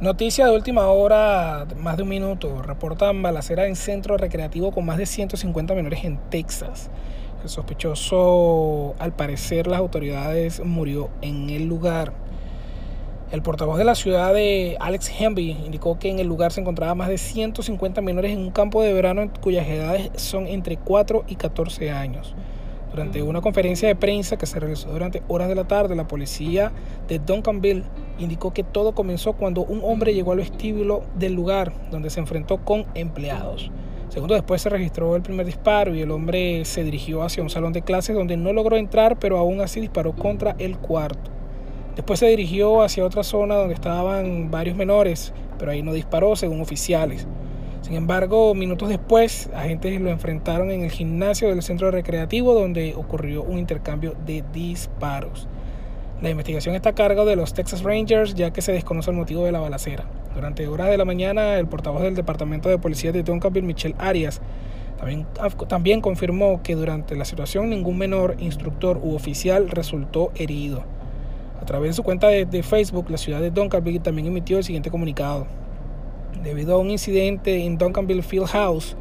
Noticia de última hora, más de un minuto. Reportan balacera en centro recreativo con más de 150 menores en Texas. El sospechoso, al parecer, las autoridades murió en el lugar. El portavoz de la ciudad de Alex Henry indicó que en el lugar se encontraba más de 150 menores en un campo de verano cuyas edades son entre 4 y 14 años. Durante una conferencia de prensa que se realizó durante horas de la tarde, la policía de Duncanville indicó que todo comenzó cuando un hombre llegó al vestíbulo del lugar donde se enfrentó con empleados. Segundo después se registró el primer disparo y el hombre se dirigió hacia un salón de clases donde no logró entrar, pero aún así disparó contra el cuarto. Después se dirigió hacia otra zona donde estaban varios menores, pero ahí no disparó según oficiales. Sin embargo, minutos después, agentes lo enfrentaron en el gimnasio del centro recreativo donde ocurrió un intercambio de disparos. La investigación está a cargo de los Texas Rangers ya que se desconoce el motivo de la balacera. Durante horas de la mañana, el portavoz del Departamento de Policía de Duncanville, Michelle Arias, también, también confirmó que durante la situación ningún menor, instructor u oficial resultó herido. A través de su cuenta de, Facebook, la ciudad de Duncanville también emitió el siguiente comunicado. Debido a un incidente en Duncanville Field House,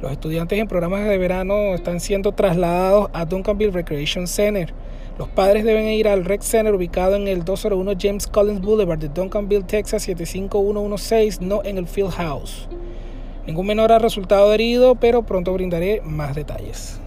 los estudiantes en programas de verano están siendo trasladados a Duncanville Recreation Center. Los padres deben ir al Rec Center ubicado en el 201 James Collins Boulevard de Duncanville, Texas 75116, no en el Field House. Ningún menor ha resultado herido, pero pronto brindaré más detalles.